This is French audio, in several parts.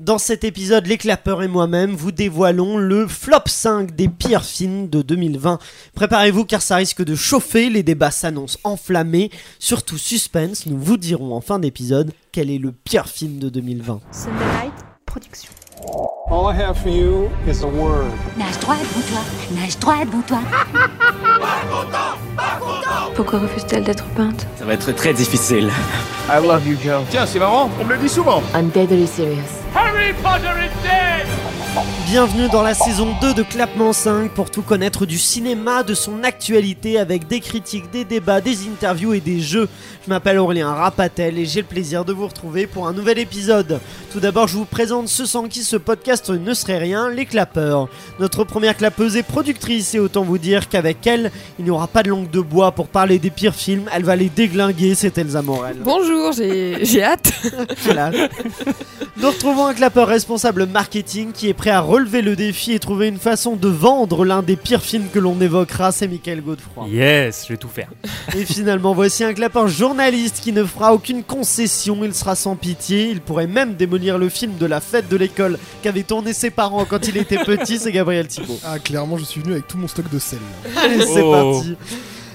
Dans cet épisode, les clappeurs et moi-même vous dévoilons le flop 5 des pires films de 2020. Préparez-vous car ça risque de chauffer, les débats s'annoncent enflammés. Surtout suspense, nous vous dirons en fin d'épisode quel est le pire film de 2020. Sunday Night Production. All I have for you is a word. Nage droit devant toi, nage droit devant toi. Pourquoi refuse-t-elle d'être peinte? Ça va être très difficile. I love you, Joe. Tiens, c'est marrant, on me le dit souvent. I'm deadly serious. Harry Potter is dead! Bienvenue dans la saison 2 de Clapement 5 pour tout connaître du cinéma, de son actualité avec des critiques, des débats, des interviews et des jeux. Je m'appelle Aurélien Rapatel et j'ai le plaisir de vous retrouver pour un nouvel épisode. Tout d'abord, je vous présente ceux sans qui ce podcast ne serait rien, les clapeurs. Notre première clapeuse est productrice et autant vous dire qu'avec elle, il n'y aura pas de langue de bois pour parler des pires films, elle va les déglinguer, c'est Elsa Morel. Bonjour, j'ai j'ai hâte. Voilà. Nous retrouvons un clapeur responsable marketing qui est prêt à relever le défi et trouver une façon de vendre l'un des pires films que l'on évoquera, c'est Michael Godefroy. Yes, je vais tout faire. Et finalement, voici un clapeur journaliste qui ne fera aucune concession, il sera sans pitié, il pourrait même démolir le film de la fête de l'école qu'avaient tourné ses parents quand il était petit, c'est Gabriel Thibault. Ah, clairement, je suis venu avec tout mon stock de sel. Allez, c'est Oh. parti.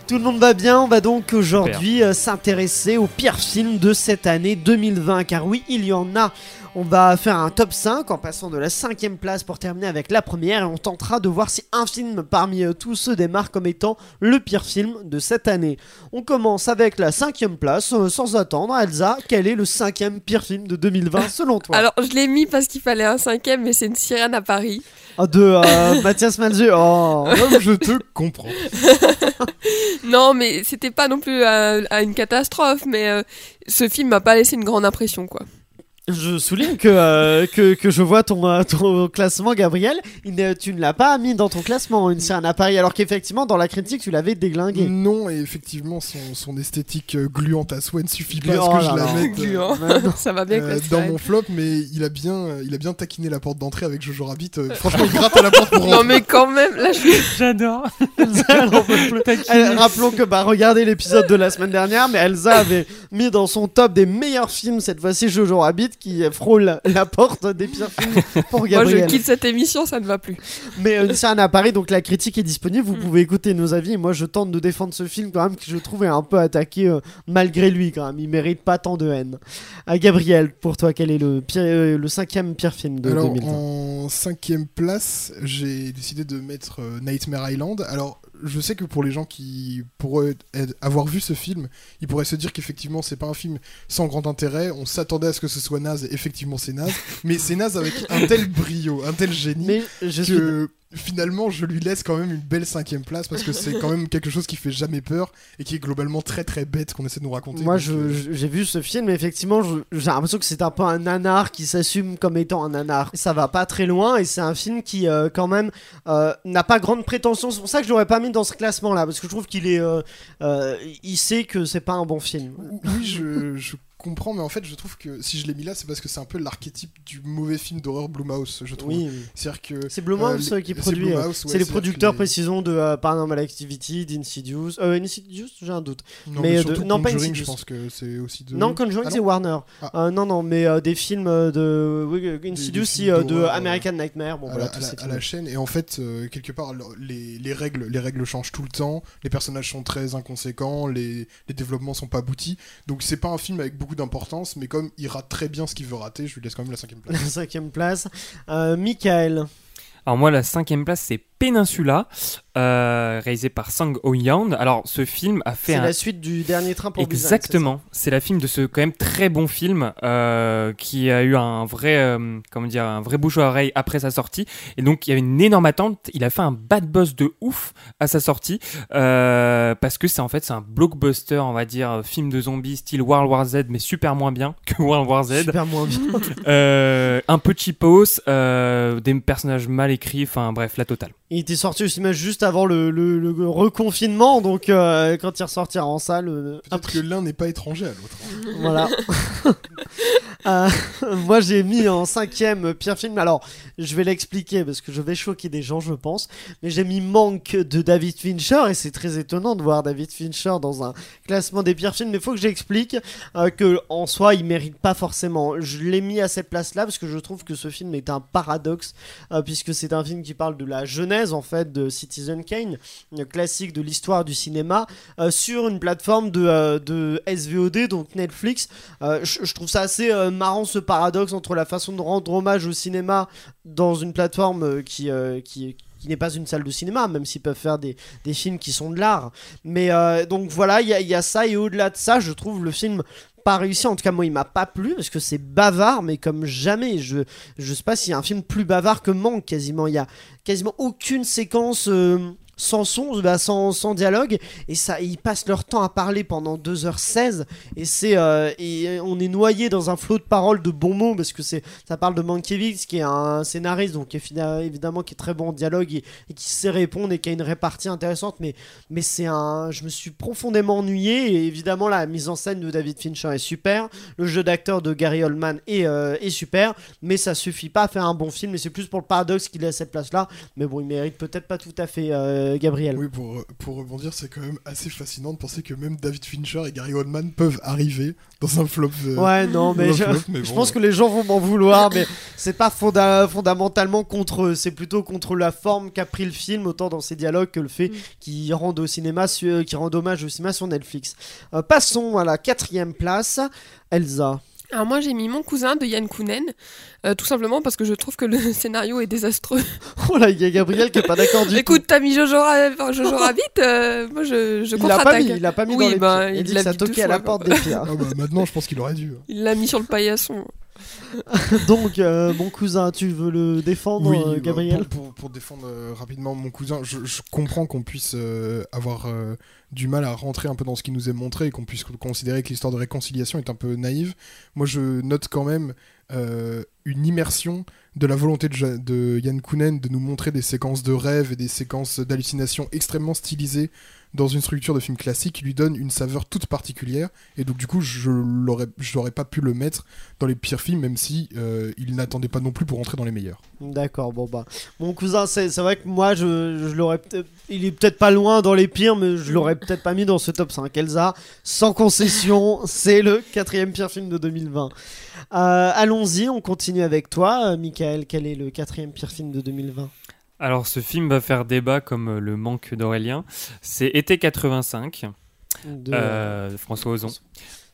Tout le monde va bien, on va donc aujourd'hui euh, s'intéresser aux pires films de cette année 2020, car oui, il y en a. On va faire un top 5 en passant de la cinquième place pour terminer avec la première et on tentera de voir si un film parmi euh, tous ceux démarre comme étant le pire film de cette année. On commence avec la cinquième place, euh, sans attendre. Elsa, quel est le cinquième pire film de 2020 selon toi? Alors, je l'ai mis parce qu'il fallait un cinquième, mais c'est une sirène à Paris. Ah, De euh, Mathias Malzieu. Oh. Je te comprends. Non, mais c'était pas non plus à, à une catastrophe, mais euh, ce film m'a pas laissé une grande impression, quoi. Je souligne que, euh, que, que je vois ton, euh, ton classement, Gabriel. Il tu ne l'as pas mis dans ton classement, une scène à Paris, alors qu'effectivement, dans la critique, tu l'avais déglingué. Non, et effectivement, son, son esthétique euh, gluante à souhait ne suffit pas à Oh ce que là je la mette euh, non. Ça va bien euh, dans mon flop, mais il a bien, il a bien taquiné la porte d'entrée avec Jojo Rabbit. euh, franchement, il gratte à la porte pour Non, mais quand même, là. J'adore. Rappelons que, bah, regardez l'épisode de la semaine dernière, mais Elsa avait mis dans son top des meilleurs films, cette fois-ci Jojo Rabbit, qui frôle la porte des pires films pour Moi, je Gabriel. quitte cette émission, ça ne va plus. Mais euh, scène à Paris, donc la critique est disponible, vous pouvez écouter nos avis. Et moi, je tente de défendre ce film quand même, que je trouve est un peu attaqué euh, malgré lui quand même. Il mérite pas tant de haine. À Gabriel, pour toi, quel est le, pire, euh, le cinquième pire film de Alors, 2020 en cinquième place, j'ai décidé de mettre euh, Nightmare Island. Alors, je sais que pour les gens qui pourraient avoir vu ce film, ils pourraient se dire qu'effectivement, c'est pas un film sans grand intérêt. On s'attendait à ce que ce soit naze, et effectivement, c'est naze. mais c'est naze avec un tel brio, un tel génie, Mais je suis. Finalement, je lui laisse quand même une belle cinquième place parce que c'est quand même quelque chose qui fait jamais peur et qui est globalement très très bête qu'on essaie de nous raconter. Moi, euh, j'ai vu ce film, et effectivement, j'ai l'impression que c'est un peu un nanar qui s'assume comme étant un nanar. Ça va pas très loin, et c'est un film qui, euh, quand même, euh, n'a pas grande prétention. C'est pour ça que je l'aurais pas mis dans ce classement-là, parce que je trouve qu'il est. euh, il sait que c'est pas un bon film. Oui, je, je comprends, mais en fait, je trouve que si je l'ai mis là, c'est parce que c'est un peu l'archétype du mauvais film d'horreur Blumhouse, je trouve. Oui, C'est-à-dire que. c'est Blumhouse euh, euh, qui produit. euh, ouais, c'est les producteurs, les- précisons, de euh, Paranormal Activity, d'Insidious. Euh, Insidious, j'ai un doute. Non, mais mais, de- surtout non, pas Conjuring, je Insidious. pense que c'est aussi de. Non, Conjuring, Ah c'est Warner. Ah. Non, non, mais des films de. oui, Insidious, des films de American Nightmare. Bon, à, voilà, la, à la- ces à films. la chaîne et en fait quelque part le- les, les règles les règles changent tout le temps les personnages sont très inconséquents les, les développements sont pas aboutis donc c'est pas un film avec beaucoup d'importance mais comme il rate très bien ce qu'il veut rater je lui laisse quand même la cinquième place La cinquième place. Euh, Michael. Alors moi, la cinquième place, c'est Peninsula, euh, réalisé par Sang Ho-Yeon. Alors ce film a fait C'est un... la suite du dernier train pour Exactement, c'est la film de ce quand même très bon film euh, qui a eu un vrai, euh, comment dire, un vrai bouche à oreille après sa sortie. Et donc il y avait une énorme attente. Il a fait un bad buzz de ouf à sa sortie euh, parce que c'est en fait c'est un blockbuster, on va dire, film de zombies style World War Z, mais super moins bien que World War. Z. Super moins bien. Un peu cheapos, des personnages mal écrits, enfin bref, la totale. Il était sorti aussi mais juste avant le, le- le reconfinement, donc euh, quand il ressortira en salle, euh, peut-être que l'un n'est pas étranger à l'autre voilà. Euh, moi, j'ai mis en cinquième pire film. Alors, je vais l'expliquer parce que je vais choquer des gens, je pense. Mais j'ai mis Manque de David Fincher et c'est très étonnant de voir David Fincher dans un classement des pires films. Mais il faut que j'explique euh, que en soi, il mérite pas forcément. Je l'ai mis à cette place-là parce que je trouve que ce film est un paradoxe puisque c'est un film qui parle de la en fait de Citizen Kane, un classique de l'histoire du cinéma, euh, sur une plateforme de, euh, SVOD, donc Netflix. Euh, je trouve ça assez marrant ce paradoxe entre la façon de rendre hommage au cinéma dans une plateforme qui, qui, n'est pas une salle de cinéma, même s'ils peuvent faire des, des films qui sont de l'art. Mais donc voilà, il y a ça, et au-delà de ça, je trouve le film pas réussi. En tout cas, moi, il m'a pas plu parce que c'est bavard, mais comme jamais. Je, je sais pas s'il y a un film plus bavard que Manque, quasiment. Il y a quasiment aucune séquence. euh, sans son, bah, sans, sans dialogue, et ça, ils passent leur temps à parler pendant 2h16, et c'est, euh, et on est noyé dans un flot de paroles de bons mots, parce que c'est, ça parle de Mankiewicz, qui est un scénariste, donc qui est évidemment qui est très bon en dialogue, et, qui sait répondre, et qui a une répartie intéressante, mais, mais c'est un, je me suis profondément ennuyé, et évidemment la mise en scène de David Fincher est super, le jeu d'acteur de Gary Oldman est, euh, est super, mais ça suffit pas à faire un bon film, et c'est plus pour le paradoxe qu'il à cette place-là, mais bon, il mérite peut-être pas tout à fait euh, Gabriel. Oui, pour, pour rebondir, c'est quand même assez fascinant de penser que même David Fincher et Gary Oldman peuvent arriver dans un flop. euh, Ouais, non, mais je, un flop, mais je bon, pense ouais. que les gens vont m'en vouloir, mais c'est pas fonda- fondamentalement contre eux, c'est plutôt contre la forme qu'a pris le film, autant dans ses dialogues que le fait qu'il rende au cinéma, su- euh, qu'il rende hommage au cinéma sur Netflix. Euh, passons à la quatrième place, Elsa. Alors moi j'ai mis mon cousin de Yann Kounen, euh, tout simplement parce que je trouve que le scénario est désastreux. Oh là, il y a Gabriel qui est pas d'accord du Écoute, t'as mis Jojo, Ra- Jojo Rabbit, euh, moi je, je tout. Il l'a pas mis, il l'a pas mis Oui, dans les bah, pires. il dit que ça deux toquait à la fois, porte des pires. Ah bah, maintenant, je pense qu'il aurait dû. Il l'a mis sur le paillasson. Donc, euh, mon cousin, tu veux le défendre, Oui, euh, bah, Gabriel pour, pour- pour défendre euh, rapidement mon cousin, je, je comprends qu'on puisse euh, avoir euh, du mal à rentrer un peu dans ce qui nous est montré et qu'on puisse considérer que l'histoire de réconciliation est un peu naïve. Moi, je note quand même euh, une immersion de la volonté de, de Yann Kounen de nous montrer des séquences de rêves et des séquences d'hallucinations extrêmement stylisées dans une structure de film classique qui lui donne une saveur toute particulière et donc du coup je j'aurais pas pu le mettre dans les pires films même si euh, il n'attendait pas non plus pour rentrer dans les meilleurs D'accord, bon bah. Mon cousin, c'est vrai que moi, je, je l'aurais. Il est peut-être pas loin dans les pires, mais je l'aurais peut-être pas mis dans ce top 5. Elsa, sans concession, c'est le quatrième pire film de 2020. Euh, Allons-y, on continue avec toi, euh, Michael. Quel est le quatrième pire film de 2020 Alors, ce film va faire débat comme euh, le manque d'Aurélien. C'est Été 85, de, euh, François Ozon.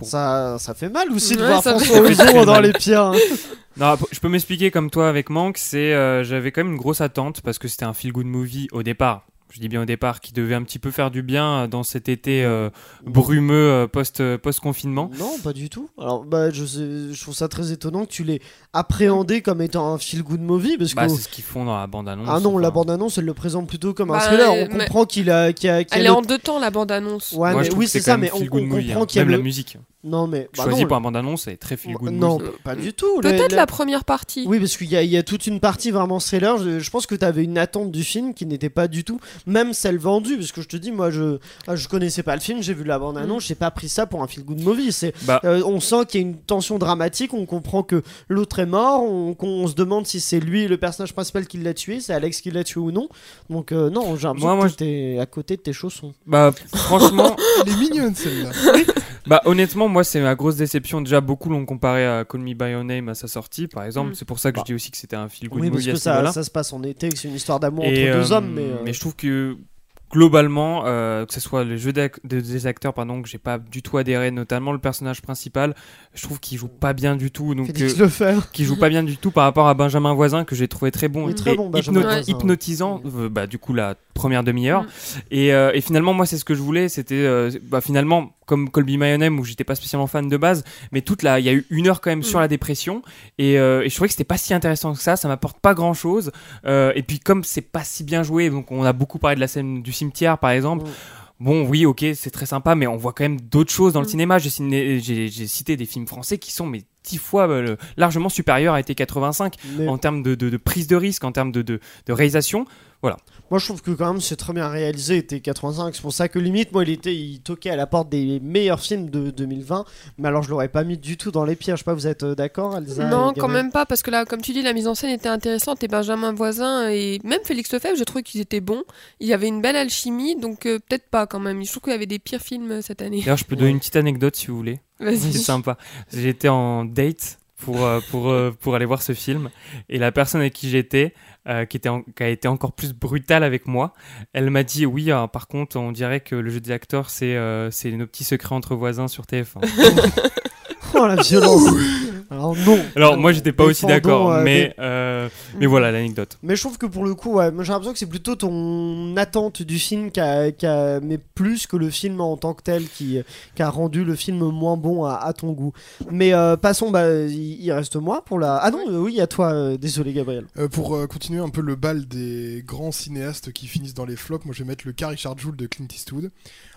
ça, ça fait mal aussi de Ouais, voir François Ozon dans les pires. hein. Non, je peux m'expliquer comme toi avec Manque, c'est euh, j'avais quand même une grosse attente parce que c'était un feel good movie au départ. Je dis bien au départ, qui devait un petit peu faire du bien dans cet été euh, brumeux euh, post post confinement. Non, pas du tout. Alors, bah, je, sais- je trouve ça très étonnant que tu l'aies appréhendé comme étant un feel-good movie, parce Bah, que c'est ce qu'ils font dans la bande annonce. Ah non, la bande-annonce, elle le présente plutôt comme un Bah, thriller. euh, On mais- comprend qu'il a, qu'il a, qu'il y a Elle est le- en deux temps la bande-annonce. Ouais, Moi, mais je trouve oui, c'est ça, mais on, on comprend hein. qu'il y a même le... la musique. Non, mais. bah Choisi non, pour un bande annonce, c'est très feel good Non, movie. pas du tout. Peut-être la première partie. Oui, parce qu'il y, a- il y a toute une partie vraiment thriller. Je, je pense que tu avais une attente du film qui n'était pas du tout, même celle vendue. Parce que je te dis, moi, je, ah, je connaissais pas le film, j'ai vu la bande-annonce, j'ai pas pris ça pour un feel-good movie. C'est, Bah, euh, on sent qu'il y a une tension dramatique, on comprend que l'autre est mort, on, qu'on se demande si c'est lui le personnage principal qui l'a tué, c'est Alex qui l'a tué ou non. Donc, euh, non, j'ai l'impression Moi, moi, que t'es à côté de tes chaussons. bah franchement, elle est mignonne celle-là bah honnêtement, moi c'est ma grosse déception. Déjà beaucoup l'ont comparé à Call Me by Your Name à sa sortie, par exemple. Mm. C'est pour ça que Bah. je dis aussi que c'était un feel good Oui, parce movie que ça, ça se passe en été, que c'est une histoire d'amour entre deux euh, hommes. Mais, euh, je trouve que globalement, euh, que ce soit le jeu des acteurs, pardon, que j'ai pas du tout adhéré, notamment le personnage principal, je trouve qu'il joue pas bien du tout. Donc, euh, qui joue pas bien du tout par rapport à Benjamin Voisin que j'ai trouvé très bon Oui, et très bon, Benjamin hypno- Voisin, hypnotisant euh, bah, du coup la première demi-heure Mm. et, euh, et finalement moi c'est ce que je voulais c'était euh, bah, finalement comme Colby Mayonnaise où j'étais pas spécialement fan de base mais toute la il y a eu une heure quand même sur Mm. la dépression et, euh, et je trouvais que c'était pas si intéressant que ça ça m'apporte pas grand chose et puis comme c'est pas si bien joué donc on a beaucoup parlé de la scène du cimetière par exemple Mm. Bon, oui, ok, c'est très sympa, mais on voit quand même d'autres choses dans le cinéma. J'ai cité des films français qui sont mais dix fois euh, largement supérieurs à été 85 Mais- en termes de, de- de prise de risque, en termes de, de- de réalisation. Moi, je trouve que quand même c'est très bien réalisé. Était 85, c'est pour ça que limite, moi, il était, il toquait à la porte des meilleurs films de 2020. Mais alors, je l'aurais pas mis du tout dans les pires. Je sais pas, vous êtes euh, d'accord, Elsa Non, quand même pas, parce que là, comme tu dis, la mise en scène était intéressante et Benjamin Voisin et même Félix Lefebvre, j'ai trouvé qu'ils étaient bons. Il y avait une belle alchimie, donc euh, peut-être pas quand même. Je trouve qu'il y avait des pires films euh, cette année. D'ailleurs, je peux donner une petite anecdote si vous voulez. C'est Vas-y. sympa. J'étais en date pour, euh, pour, euh, pour aller voir ce film. Et la personne avec qui j'étais, euh, qui, était en- qui a été encore plus brutale avec moi, elle m'a dit Oui, euh, par contre, on dirait que le jeu des acteurs, c'est euh, c'est nos petits secrets entre voisins sur TF1. Oh la violence Alors non Alors, moi, j'étais pas aussi d'accord, euh, mais, euh, mais voilà l'anecdote. Mais je trouve que pour le coup, ouais, j'ai l'impression que c'est plutôt ton attente du film qui a, qui a- mais plus que le film en tant que tel qui, qui a rendu le film moins bon à, à ton goût. Mais euh, passons, bah, il, il reste moi pour la. Ah non, euh, oui, à toi, euh, désolé Gabriel. Euh, pour euh, continuer un peu le bal des grands cinéastes qui finissent dans les flops, moi je vais mettre le cas Richard Joule de Clint Eastwood.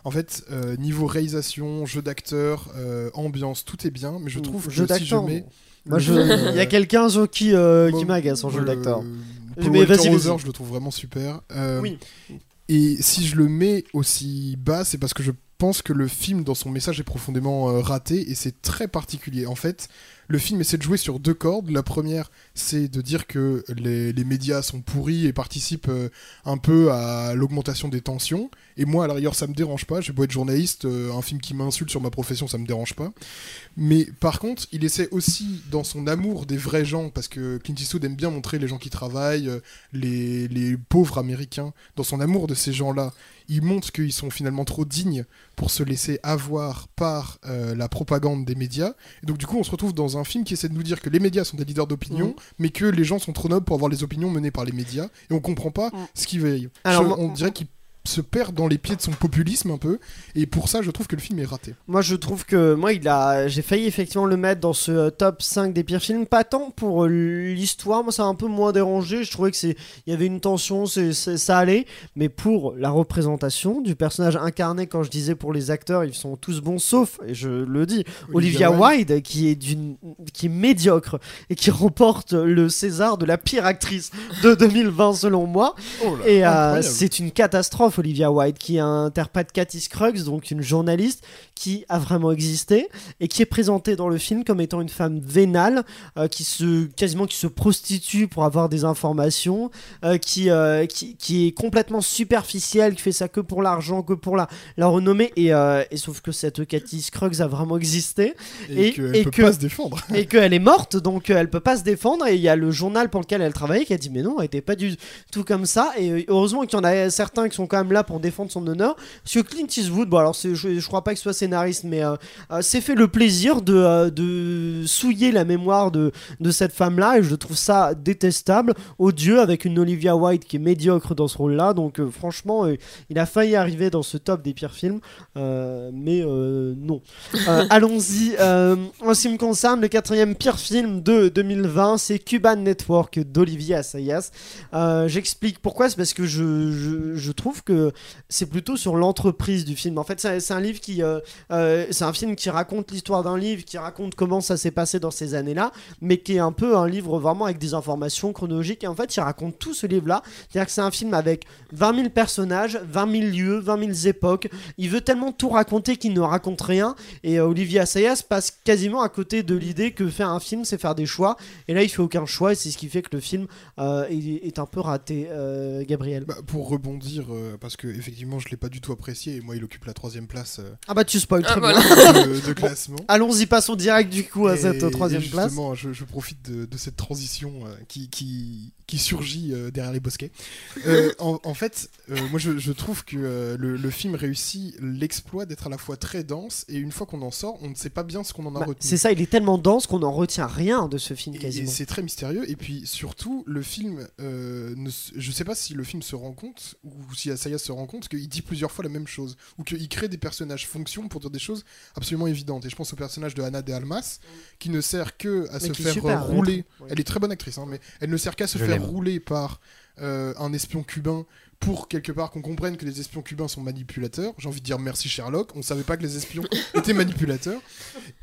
En fait, euh, niveau réalisation, jeu d'acteur, euh, ambiance, tout est bien, mais je trouve jeu que si je d'acteur. mets. Moi, je- Euh, il y a quelqu'un qui, euh, qui m'agace en jeu d'acteur. Mais vas-y, je le trouve vraiment super. Euh, Oui. Et si je le mets aussi bas, c'est parce que je pense que le film, dans son message, est profondément euh, raté et c'est très particulier. En fait, le film essaie de jouer sur deux cordes. La première, c'est de dire que les, les médias sont pourris et participent euh, un peu à l'augmentation des tensions. Et moi, à la rigueur, ça me dérange pas. J'ai beau être journaliste, euh, un film qui m'insulte sur ma profession, ça me dérange pas. Mais par contre, il essaie aussi, dans son amour des vrais gens, parce que Clint Eastwood aime bien montrer les gens qui travaillent, les, les pauvres américains, dans son amour de ces gens-là, il montre qu'ils sont finalement trop dignes pour se laisser avoir par euh, la propagande des médias. Et donc du coup, on se retrouve dans un film qui essaie de nous dire que les médias sont des leaders d'opinion, Mhm. mais que les gens sont trop nobles pour avoir les opinions menées par les médias, et on comprend pas Mhm. ce qui veille. Alors, Je- moi- on dirait qu'il se perd dans les pieds de son populisme un peu, et pour ça, je trouve que le film est raté. Moi, je trouve que moi, il a, j'ai failli effectivement le mettre dans ce euh, top 5 des pires films. Pas tant pour euh, l'histoire, moi, ça a un peu moins dérangé. Je trouvais que c'est, il y avait une tension, c'est, ça allait. Mais pour la représentation du personnage incarné, quand je disais pour les acteurs, ils sont tous bons, sauf, et je le dis, Olivia Wilde, qui est d'une, qui est médiocre et qui remporte le César de la pire actrice de 2020 selon moi. Oh là, Et euh, c'est une catastrophe, Olivia Wilde, qui interprète Cathy Scruggs, donc une journaliste qui a vraiment existé et qui est présentée dans le film comme étant une femme vénale, euh, qui se quasiment qui se prostitue pour avoir des informations, euh, qui, euh, qui qui est complètement superficielle, qui fait ça que pour l'argent, que pour la la renommée. Et, et sauf que cette Cathy Scruggs a vraiment existé et, et- qu'elle et peut que- pas se défendre. et qu'elle est morte, donc elle peut pas se défendre. Et il y a le journal pour lequel elle travaillait qui a dit mais non, elle était pas du tout comme ça. Et heureusement qu'il y en a certains qui sont quand même là pour défendre son honneur. Que Clint Eastwood, bon alors je, je crois pas ce soit scénariste, mais euh, euh, s'est fait le plaisir de, euh, de souiller la mémoire de, de cette femme-là. Et je trouve ça détestable, odieux, avec une Olivia Wilde qui est médiocre dans ce rôle-là. Donc euh, franchement, euh, il a failli arriver dans ce top des pires films, mais non. Allons-y. en ce qui me concerne, le quatrième pire film de 2020, c'est Cuban Network d'Olivier Assayas. J'explique pourquoi. C'est parce que je, je, je trouve que c'est plutôt sur l'entreprise du film. En fait, c'est un livre qui, euh, euh, c'est un film qui raconte l'histoire d'un livre, qui raconte comment ça s'est passé dans ces années-là, mais qui est un peu un livre vraiment avec des informations chronologiques. Et en fait, il raconte tout ce livre-là. C'est-à-dire que c'est un film avec 20 000 personnages, 20 000 lieux, 20 000 époques. Il veut tellement tout raconter qu'il ne raconte rien. Et euh, Olivier passe quasiment à côté de l'idée que faire un film, c'est faire des choix. Et là, il fait aucun choix, et c'est ce qui fait que le film euh, est, un peu raté. Gabriel. Bah, pour rebondir, parce que effectivement, je l'ai pas du tout apprécié, et moi, il occupe la troisième place euh, Ah bah tu spoil Ah, très voilà. bien. de, de classement. Allons-y, passons direct du coup à Et- cette et troisième place. justement, je, je profite de, de cette transition euh, qui, qui, qui surgit euh, derrière les bosquets. Euh, en, en fait, euh, moi je, je trouve que euh, le, le film réussit l'exploit d'être à la fois très dense et une fois qu'on en sort, on ne sait pas bien ce qu'on en a Bah, retenu. c'est ça, il est tellement dense qu'on n'en retient rien de ce film Et- Et quasiment. c'est très mystérieux. Et puis surtout, le film, euh, ne je sais pas si le film se rend compte ou si Asaya se rend compte qu'il dit plusieurs fois la même chose ou qu'il crée des personnages fonctions pour dire des choses absolument évidentes. Et je pense au personnage de Anna de Almas qui ne sert que à Mais se faire super, rouler. ouais. Elle est très bonne actrice, hein, mais elle ne sert qu'à se Je faire l'aime. rouler par euh, un espion cubain pour quelque part qu'on comprenne que les espions cubains sont manipulateurs. J'ai envie de dire merci Sherlock. On savait pas que les espions étaient manipulateurs.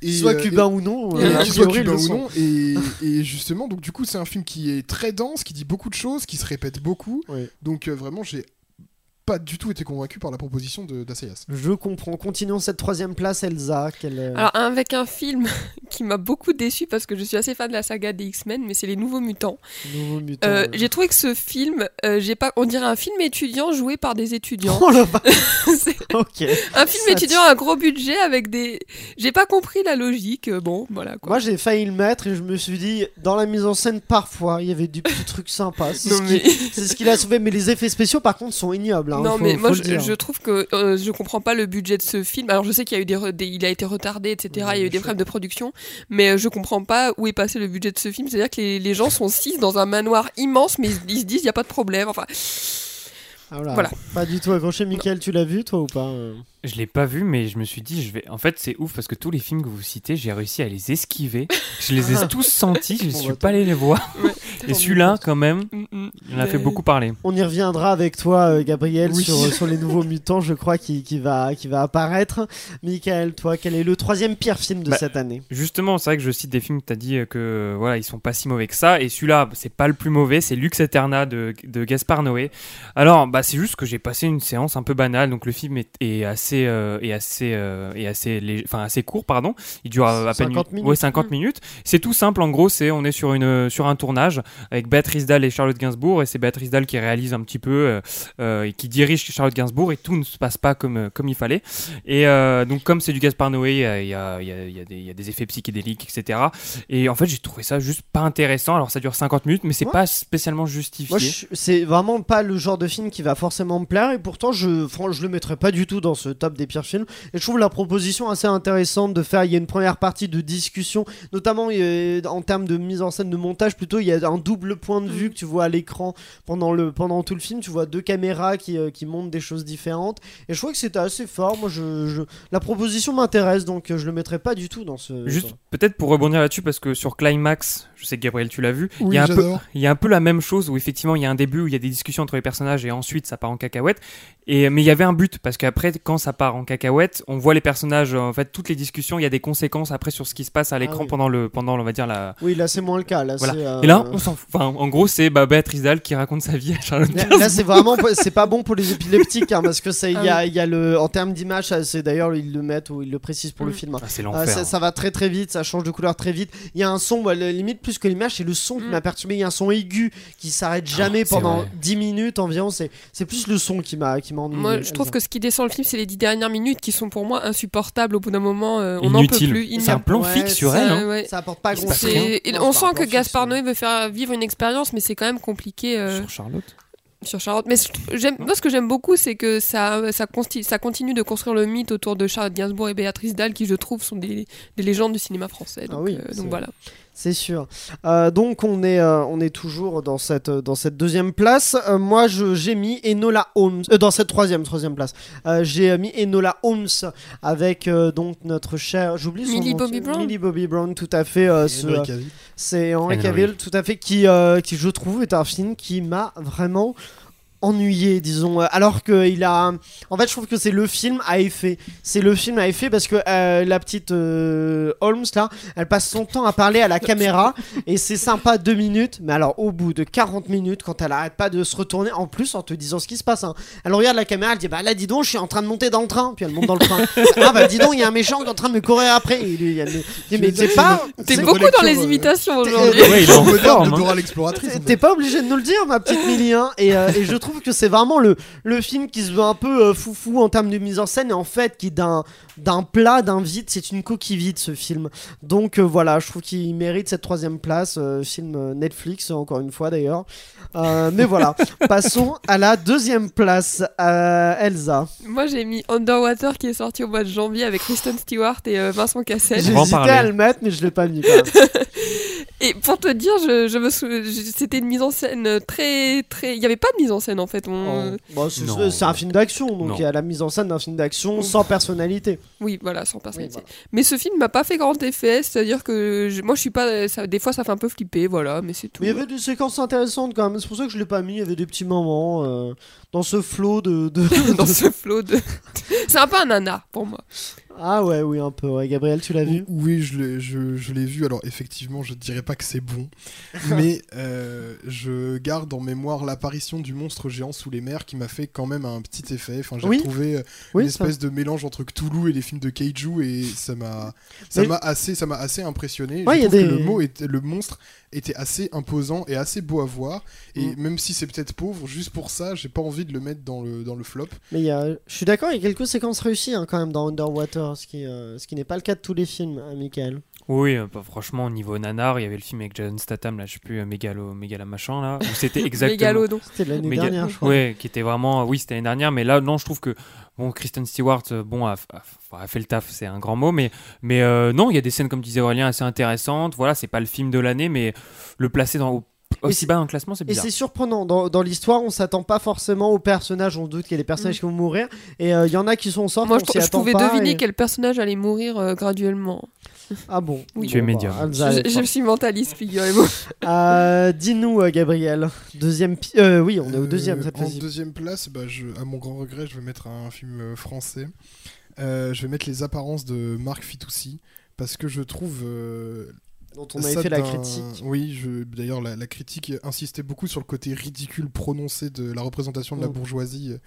Et, Soit euh, cubain ou non. euh, ils cubains ou non. Et, et justement, donc du coup, c'est un film qui est très dense, qui dit beaucoup de choses, qui se répète beaucoup. Oui. Donc euh, vraiment, j'ai pas du tout été convaincu par la proposition de d'Assayas. Je comprends. Continuons cette troisième place, Elsa. Quelle, euh, Alors, avec un film qui m'a beaucoup déçu parce que je suis assez fan de la saga des X-Men, mais c'est Les Nouveaux Mutants. nouveau mutant. Euh, euh. J'ai trouvé que ce film, euh, j'ai pas, on dirait un film étudiant joué par des étudiants. Oh la Ok. un film Ça étudiant à gros budget avec des. J'ai pas compris la logique. Bon, voilà quoi. Moi j'ai failli le mettre et je me suis dit dans la mise en scène parfois il y avait des petits trucs sympas. C'est Non, ce, mais- qui- c'est ce qu'il a sauvé. Mais les effets spéciaux par contre sont ignobles. Hein, non faut- mais faut moi je, trouve que euh, je comprends pas le budget de ce film. Alors je sais qu'il y a eu des, il a été retardé etc. Il y a eu des problèmes de production, mais euh, je comprends pas où est passé le budget de ce film. C'est-à-dire que les, les gens sont six dans un manoir immense, mais ils, ils se disent il y a pas de problème. Enfin Ah, voilà. voilà. Pas du tout accroché. Michael, tu l'as vu toi ou pas euh? Je l'ai pas vu, mais je me suis dit, je vais. En fait, c'est ouf parce que tous les films que vous citez, j'ai réussi à les esquiver. Je les ai tous sentis, je ne suis bah, pas allé les voir. Et celui-là, quand même, mm, mm. il en a fait beaucoup parler. On y reviendra avec toi, euh, Gabriel, Oui. sur, sur les nouveaux mutants, je crois, qui, qui, va, qui va apparaître. Michael, toi, quel est le troisième pire film de Bah, cette année? Justement, c'est vrai que je cite des films que tu as dit euh, que euh, voilà, ils sont pas si mauvais que ça. Et celui-là, c'est pas le plus mauvais, c'est Lux Eterna de, de Gaspard Noé. Alors, bah, c'est juste que j'ai passé une séance un peu banale. Donc, le film est, est assez, euh, est assez, euh, est assez, lég- enfin, assez court, pardon. Il dure à peine 50 une- minutes. Ouais, 50 Mm. minutes. C'est tout simple. En gros, c'est on est sur une sur un tournage avec Béatrice Dalle et Charlotte Gainsbourg. Et c'est Béatrice Dalle qui réalise un petit peu euh, et qui dirige Charlotte Gainsbourg. Et tout ne se passe pas comme comme il fallait. Et donc, comme c'est du Gaspard Noé, il y a, il y, a, y, a, il y a des- effets psychédéliques, etc. Et en fait, j'ai trouvé ça juste pas intéressant. Alors, ça dure 50 minutes, mais c'est Ouais. pas spécialement justifié. Je- c'est vraiment pas le genre de film qui va forcément me plaire, et pourtant, je, je le mettrais pas du tout dans ce top des pires films. Et je trouve la proposition assez intéressante de faire. Il y a une première partie de discussion, notamment euh, en termes de mise en scène, de montage, plutôt. Il y a un double point de vue que tu vois à l'écran pendant, le, pendant tout le film. Tu vois deux caméras qui, euh, qui montrent des choses différentes. Et je trouve que c'était assez fort. Moi, je, je- la proposition m'intéresse, donc euh, je le mettrais pas du tout dans ce. Juste peut-être pour rebondir là-dessus, parce que sur Climax, je sais que Gabriel, tu l'as vu, il y a un peu j'adore. il y a un peu la même chose où effectivement il y a un début où il y a des discussions entre les personnages et ensuite ça part en cacahuète. Et mais il y avait un but parce qu'après quand ça part en cacahuète, on voit les personnages en fait toutes les discussions, il y a des conséquences après sur ce qui se passe à l'écran Ah oui. pendant le pendant on va dire la Oui, là, c'est moins le cas. Là, Voilà. c'est, euh, et là on s'en fout. Enfin, en gros c'est bah, Béatrice Dalle qui raconte sa vie à Charlotte Là, c'est vraiment c'est pas bon pour les épileptiques hein, parce que ça il y Ah a, il y a le en termes d'image c'est d'ailleurs ils le mettent ou ils le précisent pour le Mm. film. hein. Ah, c'est Euh, l'enfer. ça, ça va très très vite, ça change de couleur très vite. Il y a un son, bah, limite plus que l'image, c'est le son qui Mm. m'a perturbé. Il y a un son aigu qui s'arrête jamais c'est pendant vrai. 10 minutes environ. C'est c'est plus le son qui m'a qui m'a ennuyé. Moi, je trouve que ce qui descend le film, c'est les dix dernières minutes qui sont pour moi insupportables. Au bout d'un moment, euh, on n'en peut Inutile. plus. Il C'est un plan Ouais, fixe sur elle. hein. ouais. ça apporte pas grand chose. on sent que Gaspard. Noé veut faire vivre une expérience, mais c'est quand même compliqué euh, Sur Charlotte. sur Charlotte. Mais j'aime, moi, ce que j'aime beaucoup, c'est que ça, ça, consti- ça continue de construire le mythe autour de Charlotte Gainsbourg et Béatrice Dalle, qui, je trouve, sont des, des légendes du cinéma français. Donc, Ah oui, euh, donc voilà. C'est sûr. Euh, donc on est, euh, on est toujours dans cette, dans cette deuxième place. Euh, moi je- j'ai mis Enola Holmes euh, dans cette troisième, troisième place. Euh, j'ai mis Enola Holmes avec euh, donc notre cher, j'oublie son Millie nom, Bobby Brown Millie Bobby Brown, tout à fait. euh, Et ce- Henry Cavill. c'est Henry. Cavill, tout à fait, qui, euh, qui je trouve est un film qui m'a vraiment ennuyé, disons. euh, Alors que il a, en fait, je trouve que c'est le film à effet. C'est le film à effet parce que euh, la petite euh, Holmes là, elle passe son temps à parler à la caméra et c'est sympa deux minutes. Mais alors au bout de 40 minutes, quand elle arrête pas de se retourner, en plus en te disant ce qui se passe, hein, elle regarde la caméra, elle dit bah là dis donc, je suis en train de monter dans le train, puis elle monte dans le train. ah bah dis donc, il y a un méchant qui est en train de me courir après. Et lui, me dit, mais c'est pas, T'es beaucoup dans les imitations t'es- aujourd'hui. Ouais, il est en forme. de hein. En T'es fait. pas obligé de nous le dire, ma petite Millie, hein. et, euh, et je trouve que c'est vraiment le, le film qui se veut un peu euh, foufou en termes de mise en scène, et en fait, qui est d'un, d'un plat, d'un vide, c'est une coquille vide ce film. Donc euh, voilà, je trouve qu'il mérite cette troisième place, euh, film Netflix, encore une fois d'ailleurs. Euh, mais voilà, passons à la deuxième place, euh, Elsa. Moi, j'ai mis Underwater qui est sorti au mois de janvier avec Kristen Stewart et euh, Vincent Cassel. Parler. à le mettre, mais je l'ai pas mis quand même. Et pour te dire, je, je me sou- c'était une mise en scène très très. Il n'y avait pas de mise en scène en fait. On- bon, c'est un film d'action, donc il y a la mise en scène d'un film d'action sans personnalité. Oui, voilà, sans personnalité. Oui, voilà. Mais ce film m'a pas fait grand effet, c'est-à-dire que je- moi je suis pas. Ça, des fois ça fait un peu flipper, voilà, mais c'est tout. Mais il y avait des séquences intéressantes quand même, c'est pour ça que je l'ai pas mis, il y avait des petits moments euh, dans ce flot de... de- dans ce flot de. c'est un peu un nanar pour moi. Ah ouais, oui, un peu, ouais. Gabriel, tu l'as vu Oui, je l'ai, je, je l'ai vu. Alors, effectivement, je dirais pas que c'est bon, mais euh, je garde en mémoire l'apparition du monstre géant sous les mers qui m'a fait quand même un petit effet. Enfin, j'ai Oui. trouvé euh, Oui, une ça- espèce de mélange entre Cthulhu et les films de Kaiju et ça m'a, ça Mais- m'a assez, ça m'a assez impressionné. Ouais, je y a trouve des- que le mot était, le monstre était assez imposant et assez beau à voir. Et Mm. même si c'est peut-être pauvre, juste pour ça, j'ai pas envie de le mettre dans le dans le flop. Mais il y a... je suis d'accord, il y a quelques séquences réussies hein, quand même dans Underwater, ce qui, euh, ce qui n'est pas le cas de tous les films, hein, Michael. Oui, euh, bah, franchement, au niveau nanar, il y avait le film avec Jason Statham, là, je sais plus, euh, Mégalo, Mégala machin, là, où c'était exactement. Mégalodon. C'était l'année Méga- dernière, je crois. Ouais, qui était vraiment. Oui, c'était l'année dernière, mais là, non, je trouve que. Bon, Kristen Stewart, euh, bon, a, fait le taf, c'est un grand mot, mais, mais euh, non, il y a des scènes, comme disait Aurélien, assez intéressantes. Voilà, c'est pas le film de l'année, mais le placer dans, aussi c'est- bas dans le classement, c'est Et bizarre. c'est surprenant, dans, dans l'histoire, on s'attend pas forcément aux personnages, on doute qu'il y a des personnages qui vont mourir, et euh, il y en a qui sont sortis, Moi je, je pouvais pas, deviner et- quel personnage allait mourir euh, graduellement. Ah bon Oui. Tu es Bon, bah, médium. Hamza Je, suis mentaliste, figurez-vous. Euh, Dis-nous, Gabriel, deuxième... euh, oui, on est au deuxième Euh, cette En deuxième place, bah, je, à mon grand regret, je vais mettre un film français. Euh, je vais mettre Les apparences de Marc Fitoussi parce que je trouve euh, dont on avait ça fait la critique. Oui, je... d'ailleurs la, la critique insistait beaucoup sur le côté ridicule prononcé de la représentation de la Mm. bourgeoisie euh,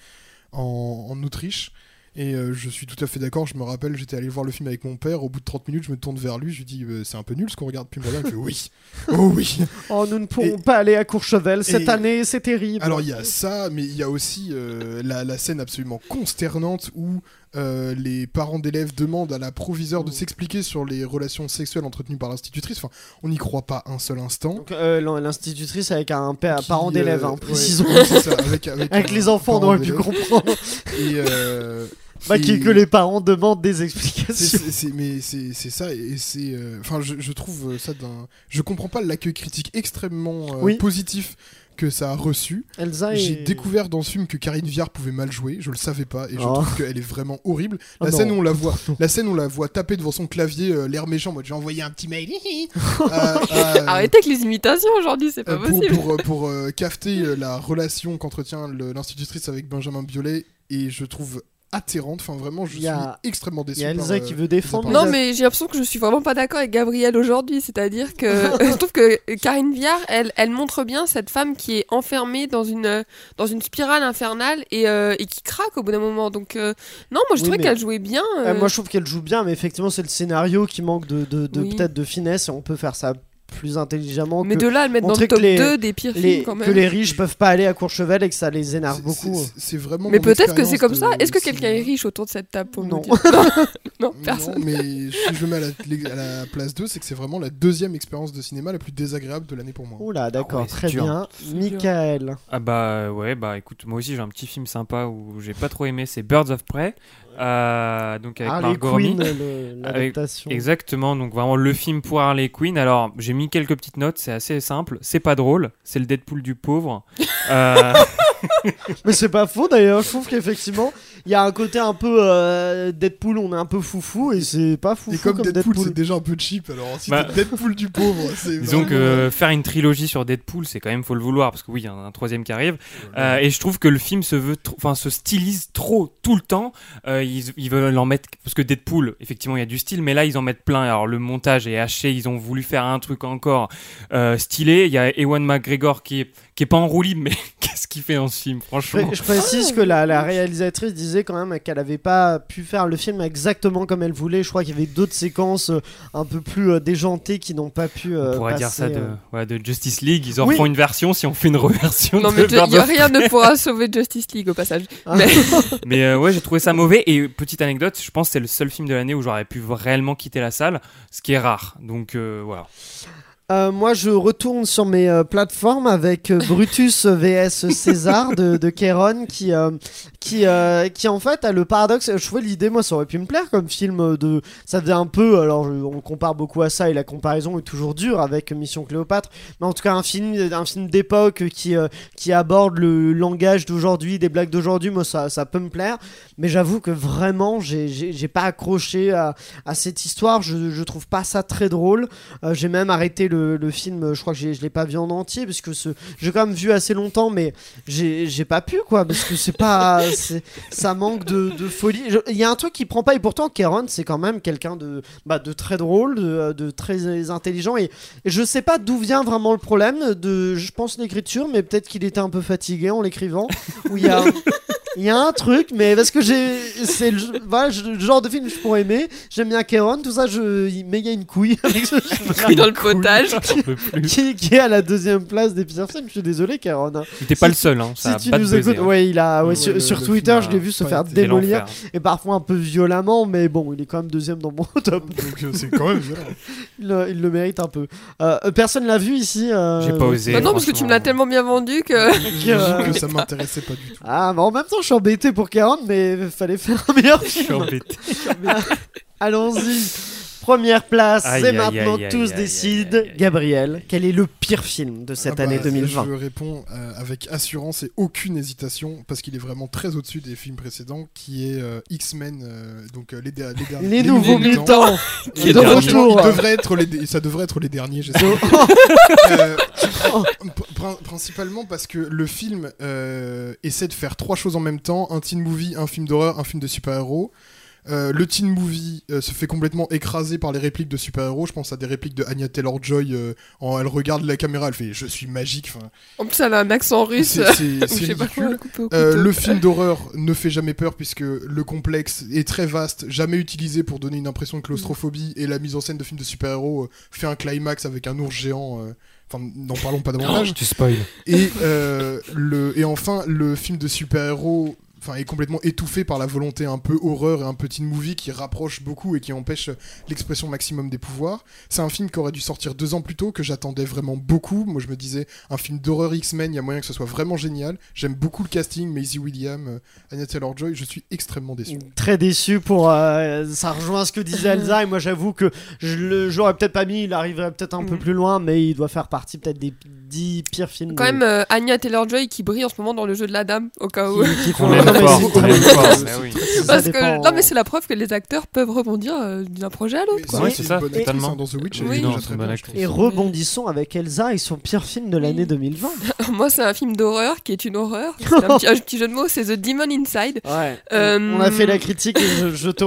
en, en Autriche. Et euh, je suis tout à fait d'accord. Je me rappelle, j'étais allé voir le film avec mon père. Au bout de 30 minutes, je me tourne vers lui. Je lui dis euh, C'est un peu nul ce qu'on regarde. Puis il me regarde. Fait Oui. Oh oui. Oh, nous ne pourrons Et- pas aller à Courchevel cette et- année, c'est terrible. Alors il y a ça, mais il y a aussi euh, la, la scène absolument consternante où euh, les parents d'élèves demandent à la proviseure de s'expliquer sur les relations sexuelles entretenues par l'institutrice. Enfin, on n'y croit pas un seul instant. Donc, euh, l'in- l'institutrice avec un père, Qui, parent d'élève, euh, hein, ouais, précisons. ça, avec, avec, les enfants, on aurait pu d'élève. comprendre. Et, Pas et- que les parents demandent des explications. mais c'est ça et c'est euh, enfin je, je trouve ça d'un je comprends pas l'accueil critique extrêmement euh, Oui. positif que ça a reçu Elsa J'ai est... découvert dans ce film que Karine Viard pouvait mal jouer, je le savais pas, et je Oh. trouve qu'elle est vraiment horrible. Oh La non. scène où on la voit, la scène où on la voit taper devant son clavier, euh, l'air méchant, moi j'ai envoyé un petit mail. euh, euh, Arrêtez avec les imitations aujourd'hui, c'est pas euh, pour, possible. pour, pour, euh, euh, la relation qu'entretient l'institutrice avec Benjamin Biolay, et je trouve atterrante. Enfin, vraiment, je a- suis extrêmement déçu. Il y a par, Elsa euh, qui veut les défendre. Non, mais j'ai l'impression que je suis vraiment pas d'accord avec Gabriel aujourd'hui. C'est-à-dire que je trouve que Karine Viard, elle, elle montre bien cette femme qui est enfermée dans une, dans une spirale infernale et, euh, et qui craque au bout d'un moment. Donc, euh, non, moi je Oui, trouvais qu'elle jouait bien. Euh, euh, moi je trouve qu'elle joue bien, mais effectivement c'est le scénario qui manque de, de, de- Oui. peut-être de finesse et on peut faire ça plus intelligemment mais que, de là à le mettre dans le top que les- 2 des pires les, films quand que même. les riches peuvent pas aller à Courchevel et que ça les énerve beaucoup. c'est- C'est vraiment. Mais peut-être que c'est comme ça. Est-ce que quelqu'un est riche autour de cette table pour Non. nous dire Non, personne. mais si je me mets à la, à la place 2, c'est que c'est vraiment la deuxième expérience de cinéma la plus désagréable de l'année pour moi. Oula, d'accord, Ah ouais, c'est très dur. bien. Michael. Ah bah ouais, bah écoute, moi aussi j'ai un petit film sympa où j'ai pas trop aimé, c'est Birds of Prey, euh, donc avec Harley Robbie. Quinn, l'adaptation. Exactement, donc vraiment le film pour Harley Quinn. Alors j'ai mis quelques petites notes, c'est assez simple, c'est pas drôle, c'est le Deadpool du pauvre. Euh, Mais c'est pas faux d'ailleurs, je trouve qu'effectivement, il y a un côté un peu euh, Deadpool, on est un peu foufou et c'est pas foufou Et comme, comme Deadpool, Deadpool. c'est déjà un peu cheap, alors si Bah, t'es Deadpool du pauvre, c'est. disons que euh, faire une trilogie sur Deadpool, c'est quand même faut le vouloir parce que oui, il y en a un troisième qui arrive. Euh, et je trouve que le film se veut, enfin se stylise trop tout le temps. Euh, ils, ils veulent en mettre parce que Deadpool, effectivement, il y a du style, mais là ils en mettent plein. Alors le montage est haché, ils ont voulu faire un truc encore euh, stylé. Il y a Ewan McGregor qui est qui est pas en roue libre, mais qu'est-ce qu'il fait dans ce film, franchement. je précise que la, la réalisatrice disait quand même qu'elle avait pas pu faire le film exactement comme elle voulait. Je crois qu'il y avait d'autres séquences euh, un peu plus euh, déjantées qui n'ont pas pu. euh, On pourrait dire ça de, euh. ouais, de Justice League. Ils en Oui. font une version si on fait une reversion. Non, de mais y a of rien ne pourra sauver Justice League au passage. Ah. Mais- Mais euh, ouais, j'ai trouvé ça mauvais. Et petite anecdote, je pense que c'est le seul film de l'année où j'aurais pu réellement quitter la salle, ce qui est rare. Donc euh, voilà. Euh, moi, je retourne sur mes euh, plateformes avec euh, Brutus vs César de, de Kéron qui, qui, qui en fait a le paradoxe. Je trouvais l'idée, moi, ça aurait pu me plaire comme film de. Ça faisait un peu. Alors, on compare beaucoup à ça et la comparaison est toujours dure avec Mission Cléopâtre. Mais en tout cas, un film, un film d'époque qui, qui aborde le langage d'aujourd'hui, des blagues d'aujourd'hui, moi, ça, ça peut me plaire. Mais j'avoue que vraiment, j'ai- pas accroché à, à cette histoire. Je, je trouve pas ça très drôle. J'ai même arrêté le, le film, je crois que je l'ai pas vu en entier, parce que j'ai quand même vu assez longtemps, mais j'ai pas pu, quoi, parce que c'est pas. ça manque de, de folie. Il y a un truc qui prend pas, et pourtant, Kéron, c'est quand même quelqu'un de, bah, de très drôle, de, de très intelligent, et, et je sais pas d'où vient vraiment le problème, de, je pense, l'écriture, mais peut-être qu'il était un peu fatigué en l'écrivant, où il y a. Il y a un truc, mais parce que j'ai, c'est le, voilà, je- le genre de film que je pourrais aimer. J'aime bien Kéron, tout ça. Je, il- mais il y a une couille avec ce dans le potage. Qui, qui est à la deuxième place des pires films. Je suis désolé, Kéron. hein. T'es pas le seul, hein. Ça si a tu nous écoutes, hein. ouais, il a, ouais, Ouais, sur, le- sur le Twitter, je l'ai a vu se faire démolir et parfois un peu violemment, mais bon, il est quand même deuxième dans mon top. Donc euh, c'est quand même violent. Il, le- il le mérite un peu. Euh, euh, personne l'a vu ici. euh, J'ai pas osé. Bah non, parce que tu me l'as tellement bien vendu que. J'avoue que ça m'intéressait pas du tout. Ah, mais en même temps, je suis embêté pour Kéron, mais fallait faire un meilleur Je suis film. embêté. Allons-y. Première place, c'est maintenant aïe, tous aïe, décident. aïe. Gabriel, quel est le pire film de cette Ah bah, année 2020 Je réponds euh, avec assurance et aucune hésitation parce qu'il est vraiment très au-dessus des films précédents, qui est euh, X-Men, euh, donc euh, les, les derniers. Les nouveaux mutants Qui est de dernier. retour. Il devrait être les dé- ça devrait être les derniers, j'espère. Euh, pr- pr- principalement parce que le film euh, essaie de faire trois choses en même temps un teen movie, un film d'horreur, un film de super-héros. Euh, le teen movie euh, se fait complètement écraser par les répliques de super-héros. Je pense à des répliques de Anya Taylor-Joy. euh, en- elle regarde la caméra, elle fait Je suis magique. Enfin, En plus, elle a un accent russe. c'est quoi Euh, le film d'horreur ne fait jamais peur puisque le complexe est très vaste, jamais utilisé pour donner une impression de claustrophobie et la mise en scène de films de super-héros euh, fait un climax avec un ours géant. euh, Enfin, n'en parlons pas davantage. Tu spoil. Et, euh, le, et enfin, le film de super-héros enfin, est complètement étouffé par la volonté un peu horreur et un petit movie qui rapproche beaucoup et qui empêche l'expression maximum des pouvoirs. C'est un film qui aurait dû sortir deux ans plus tôt, que j'attendais vraiment beaucoup. Moi, je me disais, un film d'horreur X-Men, il y a moyen que ce soit vraiment génial. J'aime beaucoup le casting, Maisie Williams, euh, Anya Taylor-Joy, je suis extrêmement déçu. Très déçu pour. euh, ça rejoint ce que disait Elsa, et moi j'avoue que je j'aurais peut-être pas mis, il arriverait peut-être un peu Mm. plus loin, mais il doit faire partie peut-être des 10 pires films. Quand de- même, euh, Anya Taylor-Joy qui brille en ce moment dans le jeu de la dame, au cas où. qui, qui font Non, mais c'est oui. Parce que non, mais la preuve que les acteurs peuvent rebondir euh, d'un projet à l'autre. Ouais, c'est ça, totalement. hein, dans The Witch. Oui. Et rebondissons avec Elsa et son pire film de l'année 2020. Moi, c'est un film d'horreur qui est une horreur. C'est un, petit, jeu de mots, c'est The Demon Inside. Euh, On a fait la critique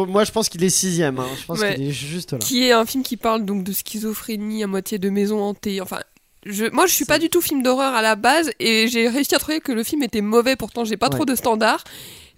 moi je pense qu'il est sixième. hein. Je pense qu'il est juste là. qui est un film qui parle donc de schizophrénie à moitié de maison hantée. Enfin, je, moi je suis pas du tout film d'horreur à la base et j'ai réussi à trouver que le film était mauvais. Pourtant, j'ai pas Ouais. trop de standards.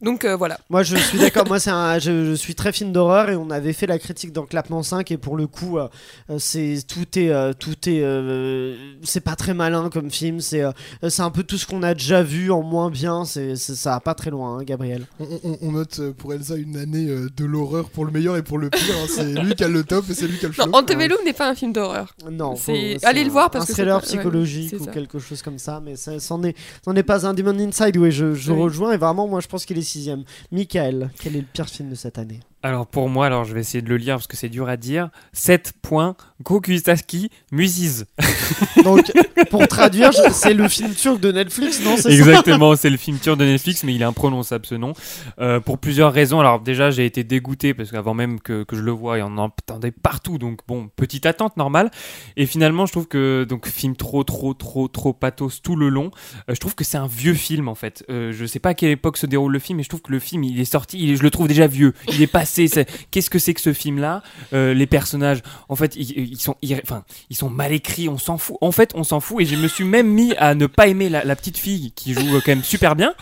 Donc euh, voilà. Moi je suis d'accord, moi c'est un, je, je suis très film d'horreur et on avait fait la critique dans Clapement 5 et pour le coup euh, euh, c'est tout est euh, tout est euh, c'est pas très malin comme film, c'est euh, c'est un peu tout ce qu'on a déjà vu en moins bien, c'est c'est- ça va pas très loin hein, Gabriel. On, on- on note pour Elsa une année de l'horreur pour le meilleur et pour le pire. hein. C'est lui qui a le top et c'est lui qui a le flop. Antebellum n'est pas un film d'horreur. Non, C'est- faut- allez le voir parce un que thriller c'est ouais, psychologique ou ça. quelque chose comme ça, mais ça c'en est c'en est pas un Demon Inside, oui, je, je Oui. rejoins et vraiment moi je pense qu'il est sixième. Michael, quel est le pire film de cette année? Alors pour moi, alors je vais essayer de le lire parce que c'est dur à dire. 7 points. Gokusaki Musiz. Donc pour traduire, je- c'est le film turc de Netflix, non c'est ça Exactement, c'est le film turc de Netflix, mais il est imprononçable ce nom. Euh, pour plusieurs raisons. Alors déjà, j'ai été dégoûté parce qu'avant même que, que je le voie, il y en entendait partout. Donc bon, petite attente normale. Et finalement, je trouve que donc film trop, trop, trop, trop pathos tout le long. Euh, je trouve que c'est un vieux film en fait. Euh, je sais pas à quelle époque se déroule le film, mais je trouve que le film, il est sorti, il est- je le trouve déjà vieux. Il est passé. Qu'est-ce que c'est que ce film-là? Euh, Les personnages, en fait, ils, ils sont, irré- enfin, ils sont mal écrits. On s'en fout. En fait, on s'en fout. Et je me suis même mis à ne pas aimer la, la petite fille qui joue euh, quand même super bien.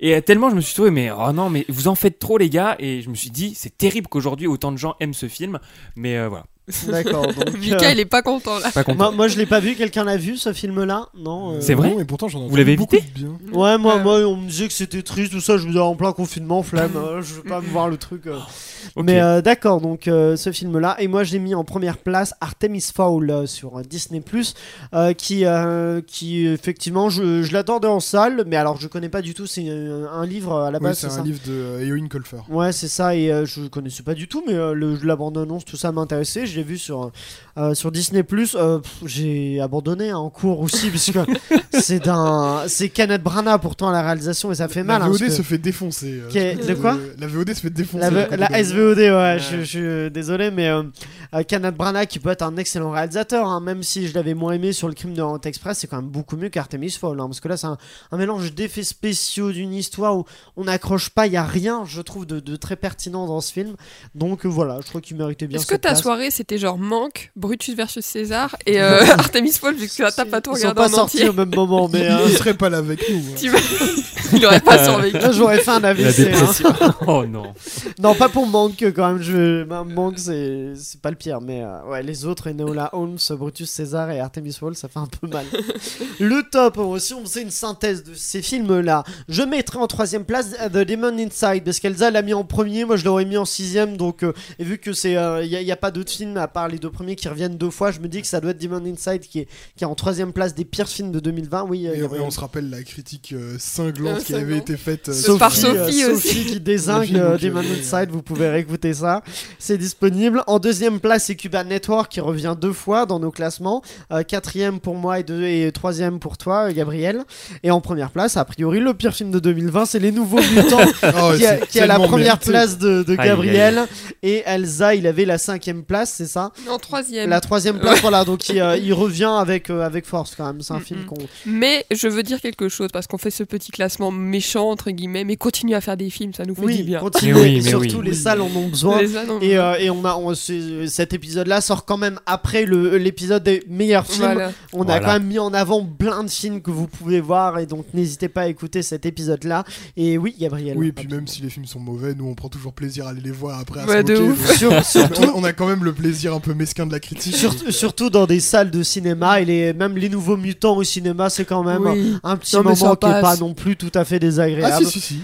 Et euh, tellement je me suis trouvé, mais oh non, mais vous en faites trop les gars. Et je me suis dit, c'est terrible qu'aujourd'hui autant de gens aiment ce film. Mais euh, voilà, D'accord. donc, euh, il est pas content là. Pas content. moi, moi, je l'ai pas vu. Quelqu'un l'a vu ce film-là? Non. euh, C'est vrai? Non, et pourtant j'en ai Vous l'avez beaucoup évité? de bien. Ouais, moi, Euh. moi, on me disait que c'était triste, tout ça. Je me disais en plein confinement, flemme. euh, je veux pas me voir le truc. euh. Mais euh, d'accord, donc euh, ce film-là. Et moi, j'ai mis en première place Artemis Fowl euh, sur Disney euh, qui, euh, qui effectivement, je, je l'attendais en salle, mais alors je connais pas du tout. C'est un livre à la Ouais, base, c'est c'est un ça? livre de Eowyn Colfer. Ouais, c'est ça, et euh, je connaissais pas du tout, mais euh, le, la bande-annonce, tout ça m'intéressait. Je l'ai vu sur, euh, sur Disney. Euh, j'ai abandonné hein, en cours aussi, puisque c'est d'un. C'est Kenneth Branagh pourtant à la réalisation, et ça fait mal. La hein, VOD parce que- se fait défoncer. euh, de quoi que La VOD se fait défoncer. La, SVOD, ouais, je, je suis euh, désolé, mais euh, euh, Kenneth Branagh, qui peut être un excellent réalisateur, hein, même si je l'avais moins aimé sur le crime de Orient Express, c'est quand même beaucoup mieux qu'Artemis Fowl, hein, parce que là, c'est un, un mélange d'effets spéciaux d'une histoire où on n'accroche pas, il y a rien, je trouve, de, de très pertinent dans ce film. Donc euh, voilà, je crois qu'il méritait bien Est-ce que ta place. soirée c'était genre Manque, Brutus versus César et euh, Artemis Fowl, vu que t'as pas tout Ils sont pas en sortis entier au même moment, mais euh, Il serait pas là avec nous. hein. Tu Il aurait pas survécu. là, j'aurais fait un La AVC. hein. oh non. Non, pas pour Manque quand même. Je... bah, Manque, c'est c'est pas le pire, mais euh, ouais, les autres, Enola Holmes, Brutus César et Artemis Fowl, ça fait un peu mal. le top, euh, si on faisait une synthèse de ces films-là, je mettrais en troisième place euh, The Demon Inside, parce qu'Elsa l'a mis en premier, moi je l'aurais mis en sixième, donc euh, et vu que c'est, il n'y a, pas d'autres films à part les deux premiers qui reviennent deux fois, je me dis que ça doit être Demon Inside qui est, qui est en troisième place des pires films de 2020. Oui, euh, Et, Gabriel. et on se rappelle la critique euh, cinglante Euh, qui avait été faite. euh, Sauf par Sophie euh, aussi. qui désingue euh, Demon euh, Inside, vous pouvez réécouter ça. C'est disponible. En deuxième place, c'est Cuban Network qui revient deux fois dans nos classements. Euh, quatrième pour moi et, deux, et troisième pour toi, euh, Gabriel. Et en première place, a priori, le pire film de 2020, c'est Les Nouveaux Mutants oh, qui, a, qui a la première place de, de Aïe, Gabriel. Et Elsa, il avait la cinquième place, c'est ça En troisième. La troisième place, voilà. Donc il, euh, il revient avec, euh, avec force quand même. C'est un Mm, film mm. qu'on. Mais je veux dire quelque chose parce qu'on fait ce petit classement méchant entre guillemets, mais continue à faire des films, ça nous fait du Oui, bien. continuez. Mais oui, mais Surtout oui. les salles en ont besoin. Et, euh, et on a on- cet épisode-là sort quand même après le- l'épisode des meilleurs films. Voilà. On a Voilà. quand même mis en avant plein de films que vous pouvez voir et donc n'hésitez pas à écouter cet épisode-là. Et oui, Gabriel. Oui, et puis même si les films sont mauvais, nous on prend toujours plaisir à aller les voir après. À Ouais, se de ouf. Sur- surtout, on, on a quand même le plaisir un peu mesquin de la critique. sur- surtout dans des salles de cinéma et les, même les nouveaux mutants au cinéma, c'est quand même Oui. un petit Non, moment qui est pas non plus tout à fait désagréable. Ah si si si.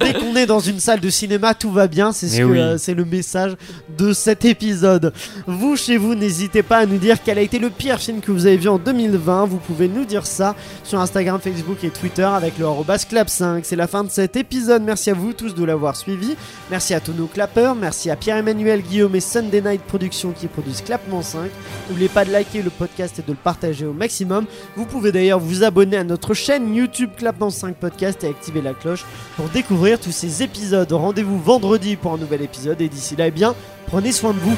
Dès qu'on est dans une salle de cinéma, tout va bien. C'est ce Mais que, oui. euh, c'est le message de cet épisode. Vous, chez vous, n'hésitez pas à nous dire quel a été le pire film que vous avez vu en 2020. Vous pouvez nous dire ça sur Instagram, Facebook et Twitter avec le arrobas clap5. C'est la fin de cet épisode. Merci à vous tous de l'avoir suivi. Merci à tous nos clappeurs. Merci à Pierre-Emmanuel, Guillaume et Sunday Night Productions qui produisent Clapement 5. N'oubliez pas de liker le podcast et de le partager au maximum. Vous pouvez d'ailleurs vous abonner à notre chaîne YouTube Clapement 5 Podcast et activer la cloche pour découvrir tous ces épisodes. Rendez-vous vendredi pour un nouvel épisode et d'ici là, eh bien, prenez soin de vous.